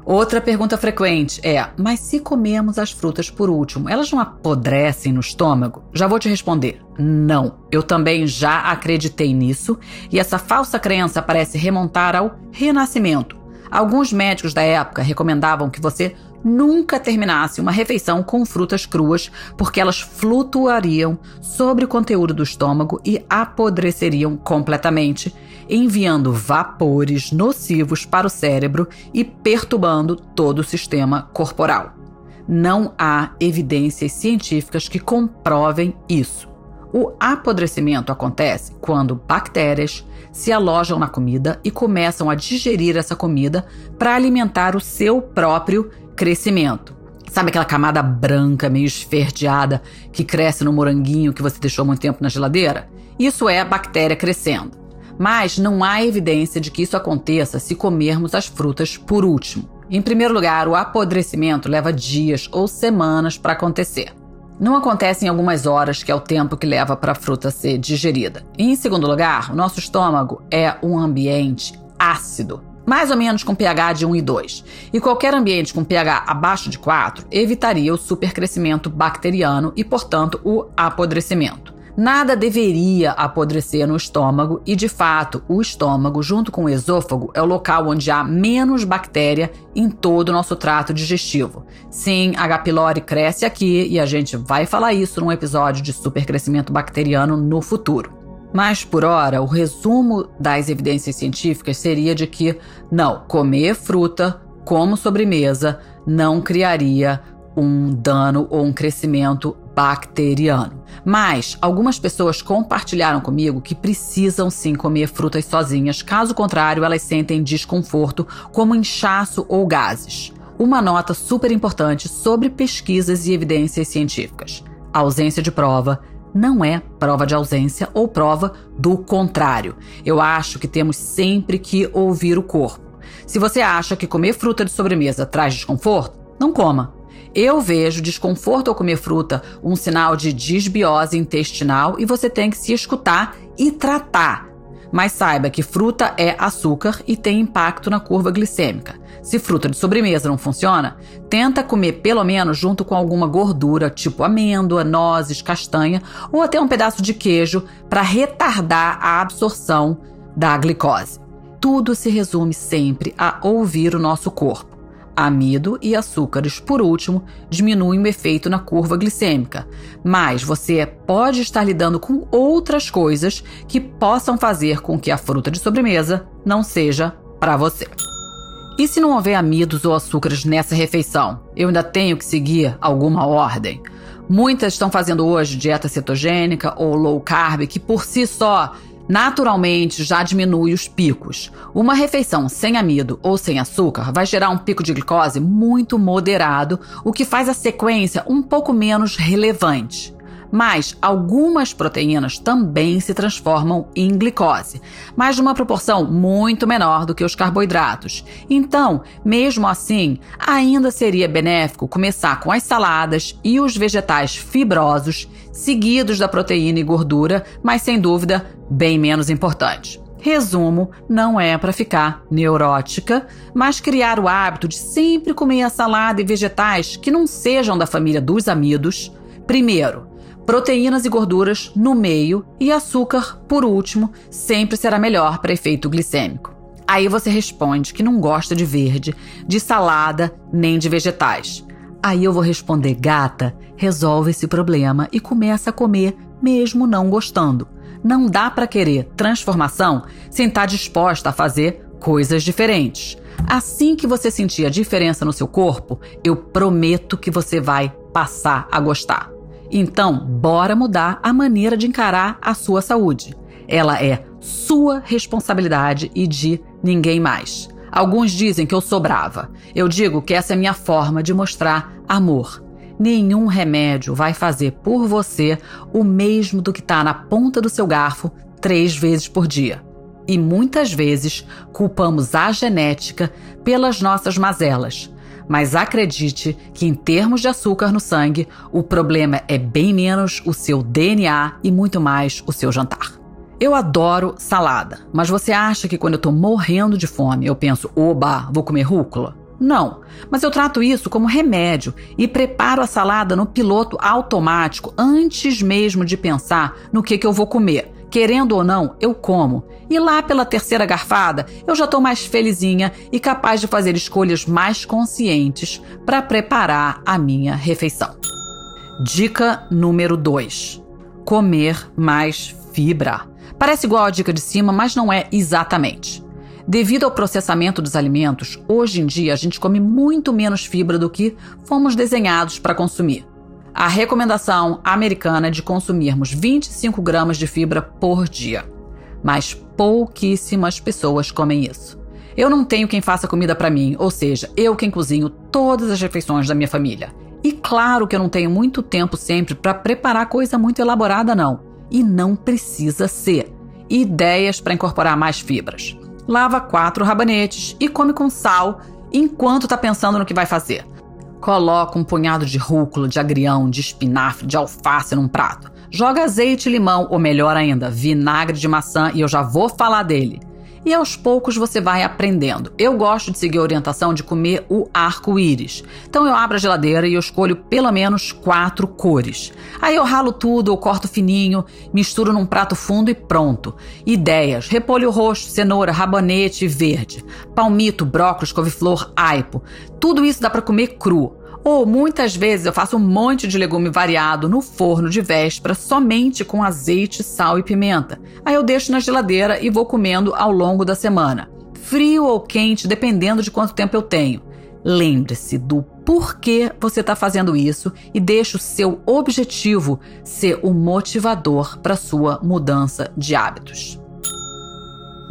Outra pergunta frequente é: mas se comemos as frutas por último, elas não apodrecem no estômago? Já vou te responder: não. Eu também já acreditei nisso e essa falsa crença parece remontar ao Renascimento. Alguns médicos da época recomendavam que você nunca terminasse uma refeição com frutas cruas, porque elas flutuariam sobre o conteúdo do estômago e apodreceriam completamente, enviando vapores nocivos para o cérebro e perturbando todo o sistema corporal. Não há evidências científicas que comprovem isso. O apodrecimento acontece quando bactérias se alojam na comida e começam a digerir essa comida para alimentar o seu próprio crescimento. Sabe aquela camada branca, meio esverdeada, que cresce no moranguinho que você deixou muito tempo na geladeira? Isso é a bactéria crescendo. Mas não há evidência de que isso aconteça se comermos as frutas por último. Em primeiro lugar, o apodrecimento leva dias ou semanas para acontecer. Não acontece em algumas horas, que é o tempo que leva para a fruta ser digerida. E, em segundo lugar, o nosso estômago é um ambiente ácido mais ou menos com pH de 1 e 2. E qualquer ambiente com pH abaixo de 4 evitaria o supercrescimento bacteriano e, portanto, o apodrecimento. Nada deveria apodrecer no estômago e, de fato, o estômago, junto com o esôfago, é o local onde há menos bactéria em todo o nosso trato digestivo. Sim, a H. pylori cresce aqui e a gente vai falar isso num episódio de supercrescimento bacteriano no futuro. Mas, por hora, o resumo das evidências científicas seria de que, não, comer fruta como sobremesa não criaria um dano ou um crescimento bacteriano. Mas algumas pessoas compartilharam comigo que precisam sim comer frutas sozinhas, caso contrário, elas sentem desconforto, como inchaço ou gases. Uma nota super importante sobre pesquisas e evidências científicas: a ausência de prova não é prova de ausência ou prova do contrário. Eu acho que temos sempre que ouvir o corpo. Se você acha que comer fruta de sobremesa traz desconforto, não coma. Eu vejo desconforto ao comer fruta um sinal de disbiose intestinal e você tem que se escutar e tratar. Mas saiba que fruta é açúcar e tem impacto na curva glicêmica. Se fruta de sobremesa não funciona, tenta comer pelo menos junto com alguma gordura, tipo amêndoa, nozes, castanha ou até um pedaço de queijo para retardar a absorção da glicose. Tudo se resume sempre a ouvir o nosso corpo. Amido e açúcares, por último, diminuem o efeito na curva glicêmica, mas você pode estar lidando com outras coisas que possam fazer com que a fruta de sobremesa não seja para você. E se não houver amidos ou açúcares nessa refeição? Eu ainda tenho que seguir alguma ordem? Muitas estão fazendo hoje dieta cetogênica ou low carb, que por si só naturalmente já diminui os picos. Uma refeição sem amido ou sem açúcar vai gerar um pico de glicose muito moderado, o que faz a sequência um pouco menos relevante. Mas algumas proteínas também se transformam em glicose, mas numa proporção muito menor do que os carboidratos. Então, mesmo assim, ainda seria benéfico começar com as saladas e os vegetais fibrosos, seguidos da proteína e gordura, mas sem dúvida, bem menos importante. Resumo, não é para ficar neurótica, mas criar o hábito de sempre comer a salada e vegetais que não sejam da família dos amidos. Primeiro, proteínas e gorduras no meio e açúcar, por último, sempre será melhor para efeito glicêmico. Aí você responde que não gosta de verde, de salada nem de vegetais. Aí eu vou responder, gata, resolve esse problema e começa a comer mesmo não gostando. Não dá para querer transformação sem estar tá disposta a fazer coisas diferentes. Assim que você sentir a diferença no seu corpo, eu prometo que você vai passar a gostar. Então, bora mudar a maneira de encarar a sua saúde. Ela é sua responsabilidade e de ninguém mais. Alguns dizem que eu sou brava. Eu digo que essa é minha forma de mostrar amor. Nenhum remédio vai fazer por você o mesmo do que está na ponta do seu garfo três vezes por dia. E muitas vezes culpamos a genética pelas nossas mazelas, mas acredite que, em termos de açúcar no sangue, o problema é bem menos o seu DNA e muito mais o seu jantar. Eu adoro salada, mas você acha que quando eu tô morrendo de fome eu penso, oba, vou comer rúcula? Não, mas eu trato isso como remédio e preparo a salada no piloto automático antes mesmo de pensar no que, que eu vou comer. Querendo ou não, eu como. E lá pela terceira garfada, eu já estou mais felizinha e capaz de fazer escolhas mais conscientes para preparar a minha refeição. Dica número 2: comer mais fibra. Parece igual a dica de cima, mas não é exatamente. Devido ao processamento dos alimentos, hoje em dia a gente come muito menos fibra do que fomos desenhados para consumir. A recomendação americana é de consumirmos 25 gramas de fibra por dia, mas pouquíssimas pessoas comem isso. Eu não tenho quem faça comida para mim, ou seja, eu quem cozinho todas as refeições da minha família. E claro que eu não tenho muito tempo sempre para preparar coisa muito elaborada, não. E não precisa ser. Ideias para incorporar mais fibras. Lava quatro rabanetes e come com sal enquanto está pensando no que vai fazer. Coloca um punhado de rúcula, de agrião, de espinafre, de alface num prato. Joga azeite limão, ou melhor ainda, vinagre de maçã, e eu já vou falar dele e aos poucos você vai aprendendo. Eu gosto de seguir a orientação de comer o arco-íris. Então eu abro a geladeira e eu escolho pelo menos quatro cores. Aí eu ralo tudo, eu corto fininho, misturo num prato fundo e pronto. Ideias: repolho roxo, cenoura, rabanete verde, palmito, brócolis, couve-flor, aipo. Tudo isso dá para comer cru. Ou muitas vezes eu faço um monte de legume variado no forno de véspera somente com azeite, sal e pimenta. Aí eu deixo na geladeira e vou comendo ao longo da semana. Frio ou quente, dependendo de quanto tempo eu tenho. Lembre-se do porquê você está fazendo isso e deixe o seu objetivo ser o motivador para sua mudança de hábitos.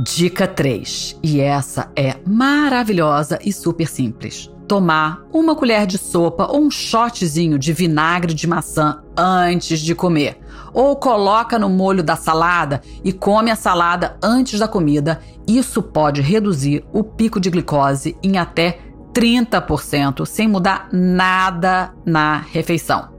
Dica 3, e essa é maravilhosa e super simples tomar uma colher de sopa ou um shotzinho de vinagre de maçã antes de comer. Ou coloca no molho da salada e come a salada antes da comida. Isso pode reduzir o pico de glicose em até 30% sem mudar nada na refeição.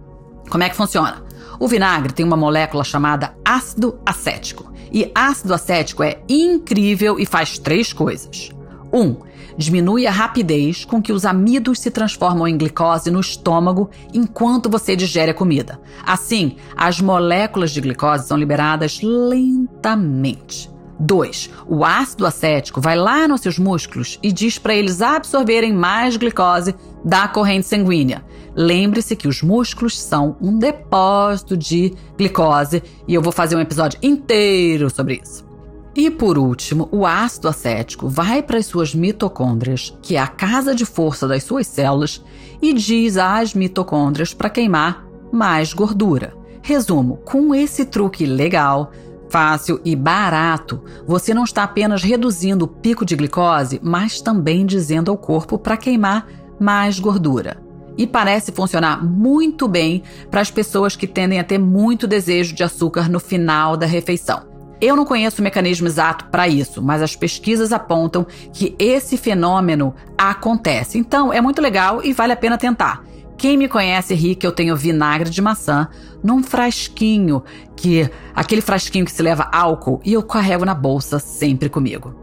Como é que funciona? O vinagre tem uma molécula chamada ácido acético. E ácido acético é incrível e faz três coisas. 1. Um, diminui a rapidez com que os amidos se transformam em glicose no estômago enquanto você digere a comida. Assim, as moléculas de glicose são liberadas lentamente. 2. O ácido acético vai lá nos seus músculos e diz para eles absorverem mais glicose da corrente sanguínea. Lembre-se que os músculos são um depósito de glicose e eu vou fazer um episódio inteiro sobre isso. E por último, o ácido acético vai para as suas mitocôndrias, que é a casa de força das suas células, e diz às mitocôndrias para queimar mais gordura. Resumo: com esse truque legal, fácil e barato, você não está apenas reduzindo o pico de glicose, mas também dizendo ao corpo para queimar mais gordura. E parece funcionar muito bem para as pessoas que tendem a ter muito desejo de açúcar no final da refeição. Eu não conheço o mecanismo exato para isso, mas as pesquisas apontam que esse fenômeno acontece. Então, é muito legal e vale a pena tentar. Quem me conhece ri que eu tenho vinagre de maçã num frasquinho, que aquele frasquinho que se leva álcool e eu carrego na bolsa sempre comigo.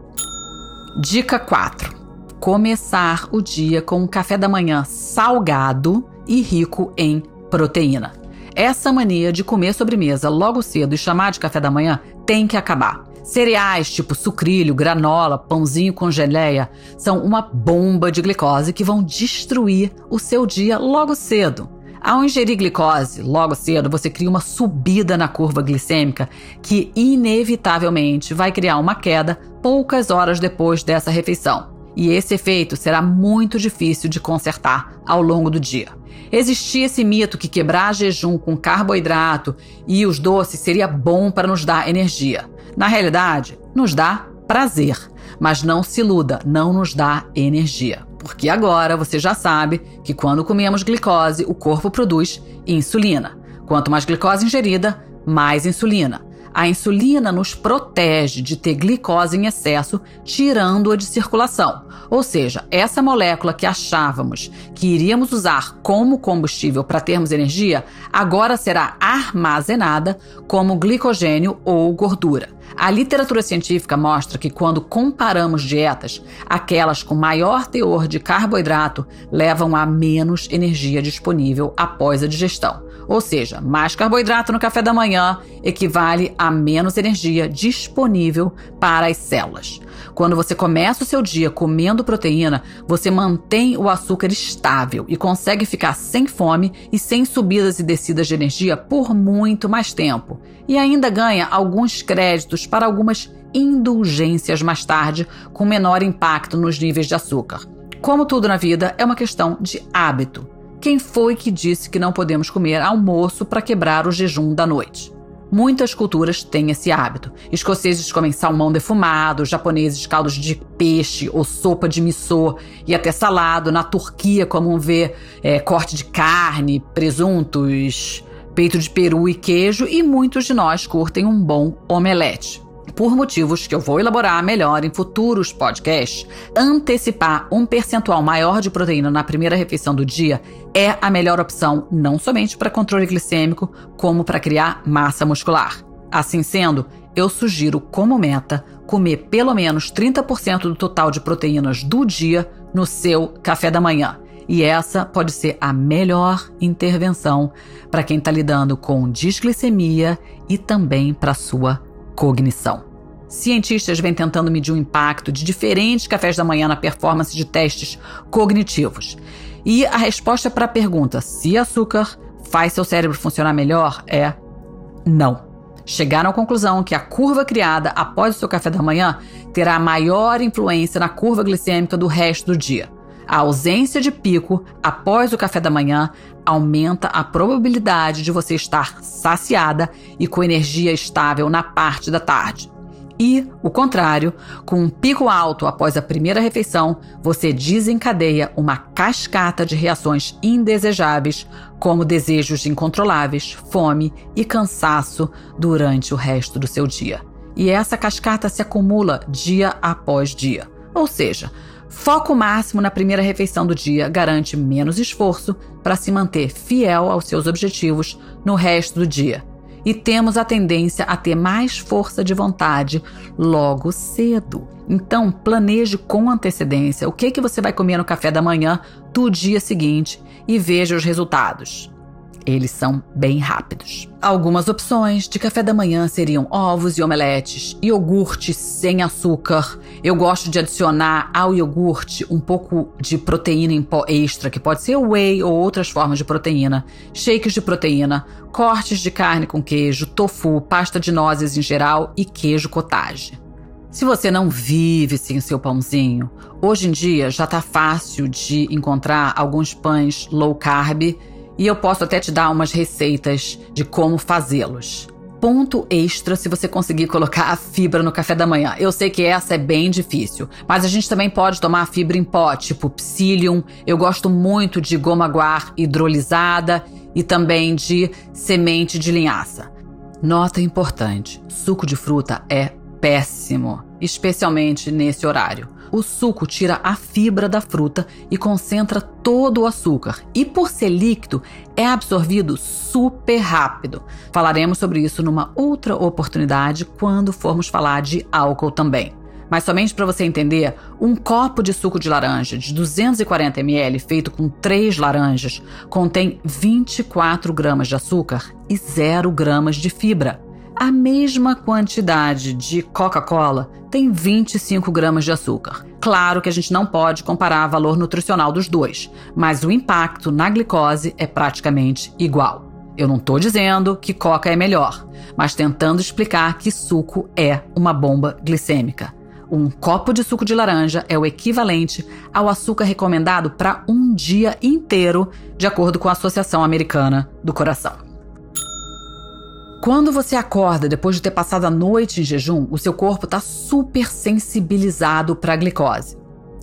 Dica 4. Começar o dia com um café da manhã salgado e rico em proteína. Essa mania de comer sobremesa logo cedo e chamar de café da manhã tem que acabar. Cereais tipo sucrilho, granola, pãozinho com geleia são uma bomba de glicose que vão destruir o seu dia logo cedo. Ao ingerir glicose logo cedo, você cria uma subida na curva glicêmica que inevitavelmente vai criar uma queda poucas horas depois dessa refeição. E esse efeito será muito difícil de consertar ao longo do dia. Existia esse mito que quebrar jejum com carboidrato e os doces seria bom para nos dar energia. Na realidade, nos dá prazer, mas não se iluda, não nos dá energia. Porque agora você já sabe que quando comemos glicose, o corpo produz insulina. Quanto mais glicose ingerida, mais insulina. A insulina nos protege de ter glicose em excesso, tirando-a de circulação. Ou seja, essa molécula que achávamos que iríamos usar como combustível para termos energia, agora será armazenada como glicogênio ou gordura. A literatura científica mostra que quando comparamos dietas, aquelas com maior teor de carboidrato levam a menos energia disponível após a digestão. Ou seja, mais carboidrato no café da manhã equivale a menos energia disponível para as células. Quando você começa o seu dia comendo proteína, você mantém o açúcar estável e consegue ficar sem fome e sem subidas e descidas de energia por muito mais tempo. E ainda ganha alguns créditos para algumas indulgências mais tarde, com menor impacto nos níveis de açúcar. Como tudo na vida, é uma questão de hábito. Quem foi que disse que não podemos comer almoço para quebrar o jejum da noite? Muitas culturas têm esse hábito. Escoceses comem salmão defumado, japoneses caldos de peixe ou sopa de miso e até salado. Na Turquia, como ver é, corte de carne, presuntos, peito de peru e queijo. E muitos de nós curtem um bom omelete por motivos que eu vou elaborar melhor em futuros podcasts, antecipar um percentual maior de proteína na primeira refeição do dia é a melhor opção não somente para controle glicêmico, como para criar massa muscular. Assim sendo, eu sugiro como meta comer pelo menos 30% do total de proteínas do dia no seu café da manhã. E essa pode ser a melhor intervenção para quem está lidando com disglicemia e também para sua cognição. Cientistas vêm tentando medir o impacto de diferentes cafés da manhã na performance de testes cognitivos. E a resposta para a pergunta se açúcar faz seu cérebro funcionar melhor é não. Chegaram à conclusão que a curva criada após o seu café da manhã terá maior influência na curva glicêmica do resto do dia. A ausência de pico após o café da manhã aumenta a probabilidade de você estar saciada e com energia estável na parte da tarde. E, o contrário, com um pico alto após a primeira refeição, você desencadeia uma cascata de reações indesejáveis, como desejos incontroláveis, fome e cansaço durante o resto do seu dia. E essa cascata se acumula dia após dia. Ou seja, Foco máximo na primeira refeição do dia garante menos esforço para se manter fiel aos seus objetivos no resto do dia. E temos a tendência a ter mais força de vontade logo cedo. Então, planeje com antecedência o que, que você vai comer no café da manhã do dia seguinte e veja os resultados. Eles são bem rápidos. Algumas opções de café da manhã seriam ovos e omeletes, iogurte sem açúcar. Eu gosto de adicionar ao iogurte um pouco de proteína em pó extra, que pode ser whey ou outras formas de proteína, shakes de proteína, cortes de carne com queijo, tofu, pasta de nozes em geral e queijo cottage. Se você não vive sem o seu pãozinho, hoje em dia já está fácil de encontrar alguns pães low carb e eu posso até te dar umas receitas de como fazê-los. Ponto extra se você conseguir colocar a fibra no café da manhã. Eu sei que essa é bem difícil, mas a gente também pode tomar fibra em pó, tipo psyllium. Eu gosto muito de goma guar hidrolisada e também de semente de linhaça. Nota importante: suco de fruta é péssimo, especialmente nesse horário. O suco tira a fibra da fruta e concentra todo o açúcar, e por ser líquido, é absorvido super rápido. Falaremos sobre isso numa outra oportunidade quando formos falar de álcool também. Mas somente para você entender, um copo de suco de laranja de 240 ml feito com 3 laranjas contém 24 gramas de açúcar e 0 gramas de fibra. A mesma quantidade de Coca-Cola tem 25 gramas de açúcar. Claro que a gente não pode comparar o valor nutricional dos dois, mas o impacto na glicose é praticamente igual. Eu não estou dizendo que Coca é melhor, mas tentando explicar que suco é uma bomba glicêmica. Um copo de suco de laranja é o equivalente ao açúcar recomendado para um dia inteiro, de acordo com a Associação Americana do Coração. Quando você acorda depois de ter passado a noite em jejum, o seu corpo está super sensibilizado para a glicose.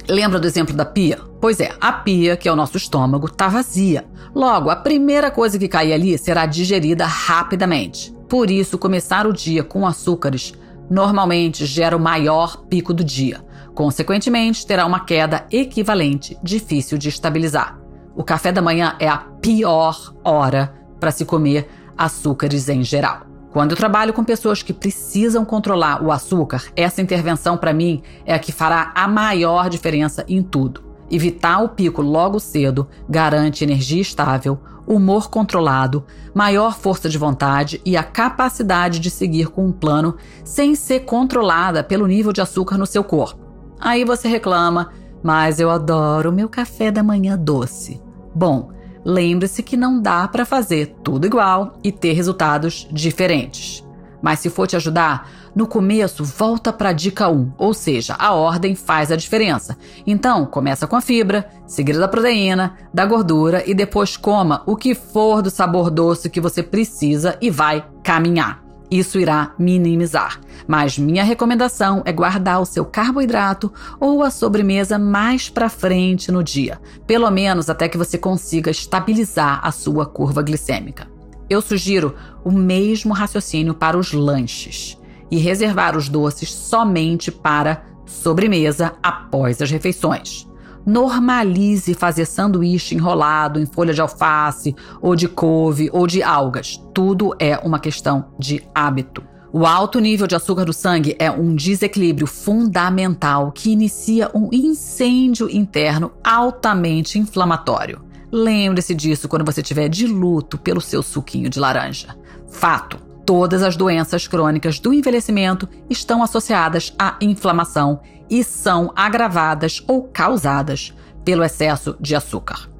Lembra do exemplo da pia? Pois é, a pia, que é o nosso estômago, está vazia. Logo, a primeira coisa que cair ali será digerida rapidamente. Por isso, começar o dia com açúcares normalmente gera o maior pico do dia. Consequentemente, terá uma queda equivalente, difícil de estabilizar. O café da manhã é a pior hora para se comer açúcares em geral. Quando eu trabalho com pessoas que precisam controlar o açúcar, essa intervenção para mim é a que fará a maior diferença em tudo. Evitar o pico logo cedo garante energia estável, humor controlado, maior força de vontade e a capacidade de seguir com um plano sem ser controlada pelo nível de açúcar no seu corpo. Aí você reclama, mas eu adoro meu café da manhã doce. Bom, lembre-se que não dá para fazer tudo igual e ter resultados diferentes. Mas se for te ajudar, no começo volta para a dica 1, ou seja, a ordem faz a diferença. Então, começa com a fibra, seguida da proteína, da gordura e depois coma o que for do sabor doce que você precisa e vai caminhar. Isso irá minimizar. Mas minha recomendação é guardar o seu carboidrato ou a sobremesa mais para frente no dia, pelo menos até que você consiga estabilizar a sua curva glicêmica. Eu sugiro o mesmo raciocínio para os lanches e reservar os doces somente para sobremesa após as refeições. Normalize fazer sanduíche enrolado em folha de alface, ou de couve, ou de algas. Tudo é uma questão de hábito. O alto nível de açúcar do sangue é um desequilíbrio fundamental que inicia um incêndio interno altamente inflamatório. Lembre-se disso quando você estiver de luto pelo seu suquinho de laranja. Fato: todas as doenças crônicas do envelhecimento estão associadas à inflamação e são agravadas ou causadas pelo excesso de açúcar.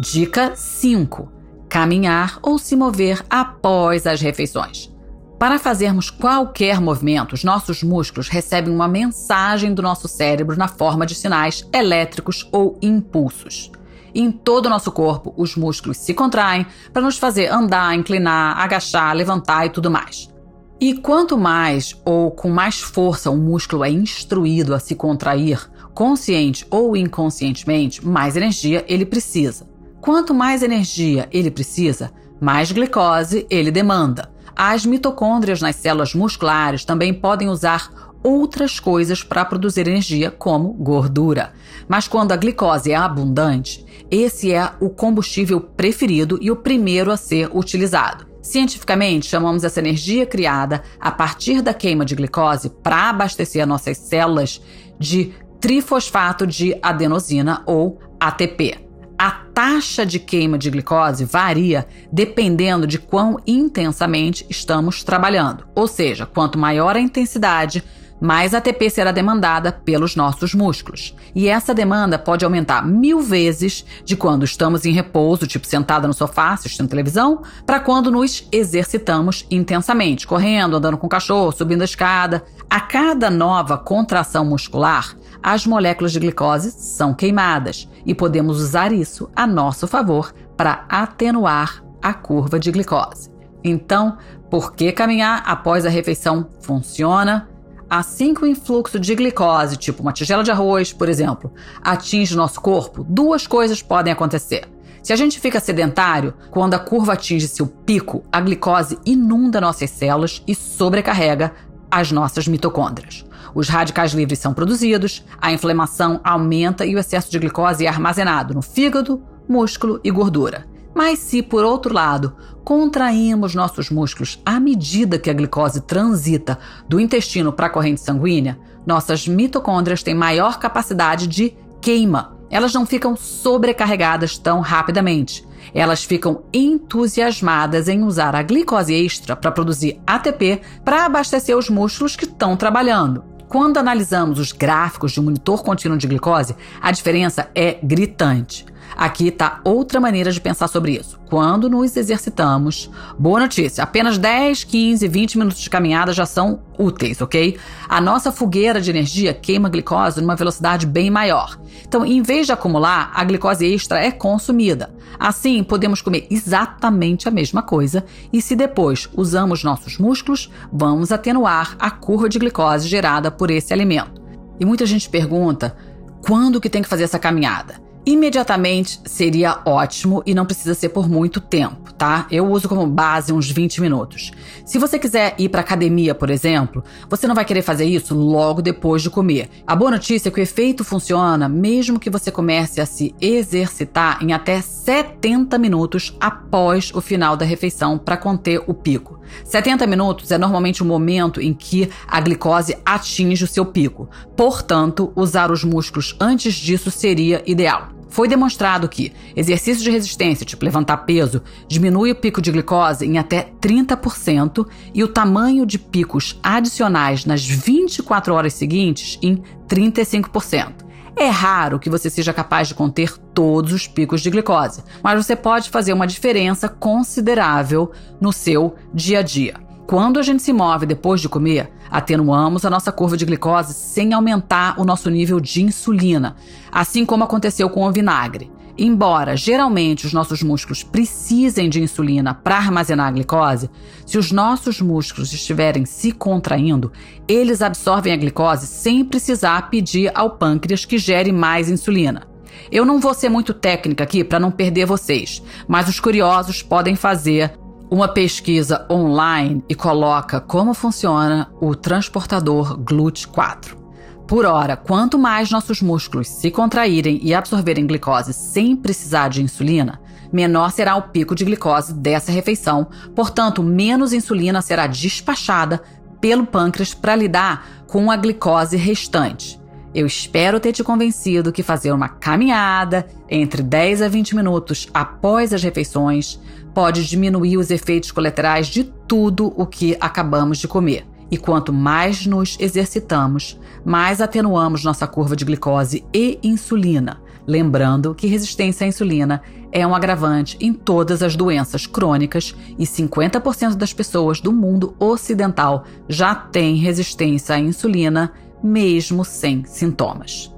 Dica 5: caminhar ou se mover após as refeições. Para fazermos qualquer movimento, os nossos músculos recebem uma mensagem do nosso cérebro na forma de sinais elétricos ou impulsos. Em todo o nosso corpo, os músculos se contraem para nos fazer andar, inclinar, agachar, levantar e tudo mais. E quanto mais ou com mais força o músculo é instruído a se contrair, consciente ou inconscientemente, mais energia ele precisa. Quanto mais energia ele precisa, mais glicose ele demanda. As mitocôndrias nas células musculares também podem usar outras coisas para produzir energia, como gordura. Mas quando a glicose é abundante, esse é o combustível preferido e o primeiro a ser utilizado. Cientificamente, chamamos essa energia criada a partir da queima de glicose para abastecer nossas células de trifosfato de adenosina ou ATP. A taxa de queima de glicose varia dependendo de quão intensamente estamos trabalhando. Ou seja, quanto maior a intensidade, mais ATP será demandada pelos nossos músculos. E essa demanda pode aumentar mil vezes de quando estamos em repouso, tipo sentada no sofá, assistindo televisão, para quando nos exercitamos intensamente, correndo, andando com o cachorro, subindo a escada. A cada nova contração muscular, as moléculas de glicose são queimadas e podemos usar isso a nosso favor para atenuar a curva de glicose. Então, por que caminhar após a refeição funciona? Assim que o influxo de glicose, tipo uma tigela de arroz, por exemplo, atinge nosso corpo, duas coisas podem acontecer. Se a gente fica sedentário, quando a curva atinge seu pico, a glicose inunda nossas células e sobrecarrega as nossas mitocôndrias. Os radicais livres são produzidos, a inflamação aumenta e o excesso de glicose é armazenado no fígado, músculo e gordura. Mas se, por outro lado, contraímos nossos músculos à medida que a glicose transita do intestino para a corrente sanguínea, nossas mitocôndrias têm maior capacidade de queima. Elas não ficam sobrecarregadas tão rapidamente. Elas ficam entusiasmadas em usar a glicose extra para produzir ATP para abastecer os músculos que estão trabalhando. Quando analisamos os gráficos de monitor contínuo de glicose, a diferença é gritante. Aqui está outra maneira de pensar sobre isso. Quando nos exercitamos, boa notícia, apenas 10, 15, 20 minutos de caminhada já são úteis, ok? A nossa fogueira de energia queima glicose numa velocidade bem maior. Então, em vez de acumular, a glicose extra é consumida. Assim, podemos comer exatamente a mesma coisa e, se depois usamos nossos músculos, vamos atenuar a curva de glicose gerada por esse alimento. E muita gente pergunta quando que tem que fazer essa caminhada. Imediatamente seria ótimo e não precisa ser por muito tempo, tá? Eu uso como base uns 20 minutos. Se você quiser ir para academia, por exemplo, você não vai querer fazer isso logo depois de comer. A boa notícia é que o efeito funciona mesmo que você comece a se exercitar em até 70 minutos após o final da refeição para conter o pico. 70 minutos é normalmente o momento em que a glicose atinge o seu pico. Portanto, usar os músculos antes disso seria ideal. Foi demonstrado que exercício de resistência, tipo levantar peso, diminui o pico de glicose em até 30% e o tamanho de picos adicionais nas 24 horas seguintes em 35%. É raro que você seja capaz de conter todos os picos de glicose, mas você pode fazer uma diferença considerável no seu dia a dia. Quando a gente se move depois de comer, atenuamos a nossa curva de glicose sem aumentar o nosso nível de insulina, assim como aconteceu com o vinagre. Embora geralmente os nossos músculos precisem de insulina para armazenar a glicose, se os nossos músculos estiverem se contraindo, eles absorvem a glicose sem precisar pedir ao pâncreas que gere mais insulina. Eu não vou ser muito técnica aqui para não perder vocês, mas os curiosos podem fazer uma pesquisa online e coloca como funciona o transportador GLUT4. Por hora, quanto mais nossos músculos se contraírem e absorverem glicose sem precisar de insulina, menor será o pico de glicose dessa refeição, portanto, menos insulina será despachada pelo pâncreas para lidar com a glicose restante. Eu espero ter te convencido que fazer uma caminhada entre 10 a 20 minutos após as refeições pode diminuir os efeitos colaterais de tudo o que acabamos de comer. E quanto mais nos exercitamos, mais atenuamos nossa curva de glicose e insulina. Lembrando que resistência à insulina é um agravante em todas as doenças crônicas e 50% das pessoas do mundo ocidental já têm resistência à insulina mesmo sem sintomas.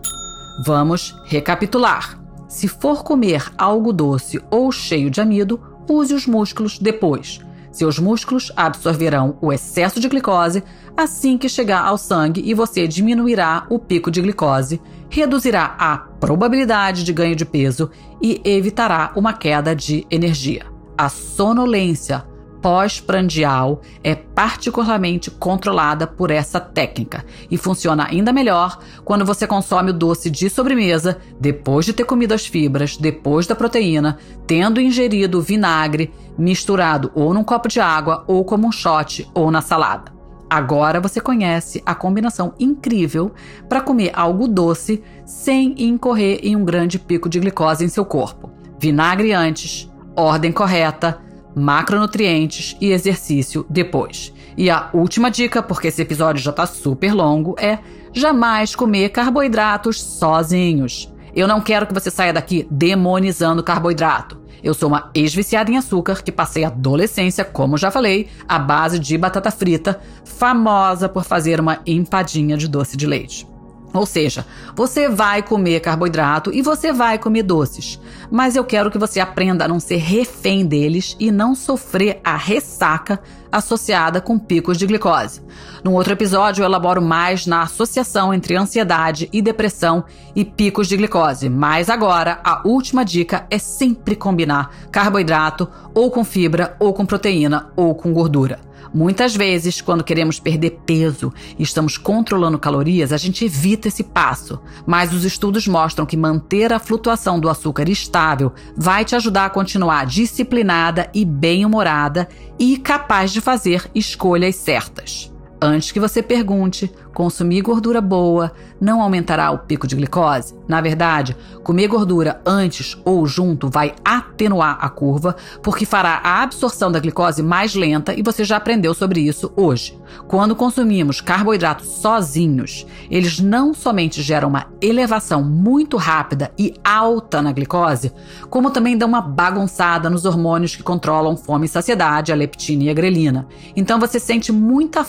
Vamos recapitular. Se for comer algo doce ou cheio de amido, use os músculos depois. Seus músculos absorverão o excesso de glicose assim que chegar ao sangue e você diminuirá o pico de glicose, reduzirá a probabilidade de ganho de peso e evitará uma queda de energia. A sonolência pós-prandial é particularmente controlada por essa técnica e funciona ainda melhor quando você consome o doce de sobremesa depois de ter comido as fibras, depois da proteína, tendo ingerido vinagre misturado ou num copo de água ou como um shot ou na salada. Agora você conhece a combinação incrível para comer algo doce sem incorrer em um grande pico de glicose em seu corpo. Vinagre antes, ordem correta, macronutrientes e exercício depois. E a última dica, porque esse episódio já está super longo, é jamais comer carboidratos sozinhos. Eu não quero que você saia daqui demonizando carboidrato. Eu sou uma ex-viciada em açúcar que passei a adolescência, como já falei, à base de batata frita, famosa por fazer uma empadinha de doce de leite. Ou seja, você vai comer carboidrato e você vai comer doces, mas eu quero que você aprenda a não ser refém deles e não sofrer a ressaca associada com picos de glicose. Num outro episódio, eu elaboro mais na associação entre ansiedade e depressão e picos de glicose, mas agora a última dica é sempre combinar carboidrato ou com fibra, ou com proteína, ou com gordura. Muitas vezes, quando queremos perder peso e estamos controlando calorias, a gente evita esse passo. Mas os estudos mostram que manter a flutuação do açúcar estável vai te ajudar a continuar disciplinada e bem-humorada e capaz de fazer escolhas certas. Antes que você pergunte, consumir gordura boa não aumentará o pico de glicose? Na verdade, comer gordura antes ou junto vai atenuar a curva, porque fará a absorção da glicose mais lenta e você já aprendeu sobre isso hoje. Quando consumimos carboidratos sozinhos, eles não somente geram uma elevação muito rápida e alta na glicose, como também dão uma bagunçada nos hormônios que controlam fome e saciedade, a leptina e a grelina. Então você sente muita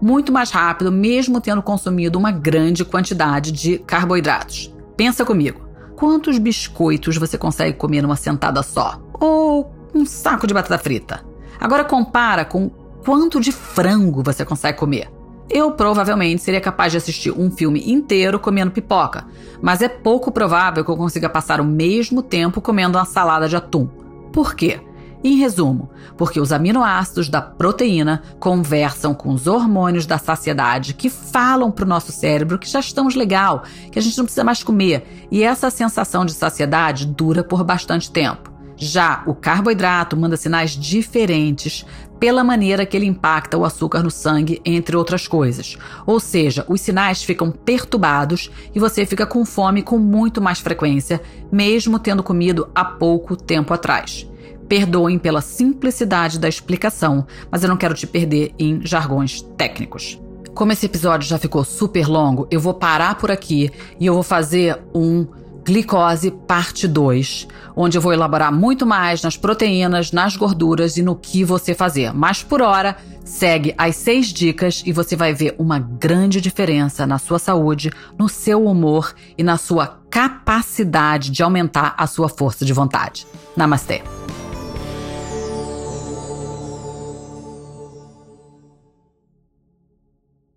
muito mais rápido, mesmo tendo consumido uma grande quantidade de carboidratos. Pensa comigo. Quantos biscoitos você consegue comer numa sentada só? Ou um saco de batata frita? Agora compara com quanto de frango você consegue comer. eu provavelmente seria capaz de assistir um filme inteiro comendo pipoca, mas é pouco provável que eu consiga passar o mesmo tempo comendo uma salada de atum. Por quê? Em resumo, porque os aminoácidos da proteína conversam com os hormônios da saciedade que falam para o nosso cérebro que já estamos legal, que a gente não precisa mais comer, e essa sensação de saciedade dura por bastante tempo. Já o carboidrato manda sinais diferentes pela maneira que ele impacta o açúcar no sangue, entre outras coisas. Ou seja, os sinais ficam perturbados e você fica com fome com muito mais frequência, mesmo tendo comido há pouco tempo atrás. Perdoem pela simplicidade da explicação, mas eu não quero te perder em jargões técnicos. Como esse episódio já ficou super longo, eu vou parar por aqui e eu vou fazer um Glicose Parte 2, onde eu vou elaborar muito mais nas proteínas, nas gorduras e no que você fazer. Mas por hora, segue as seis dicas e você vai ver uma grande diferença na sua saúde, no seu humor e na sua capacidade de aumentar a sua força de vontade. Namastê!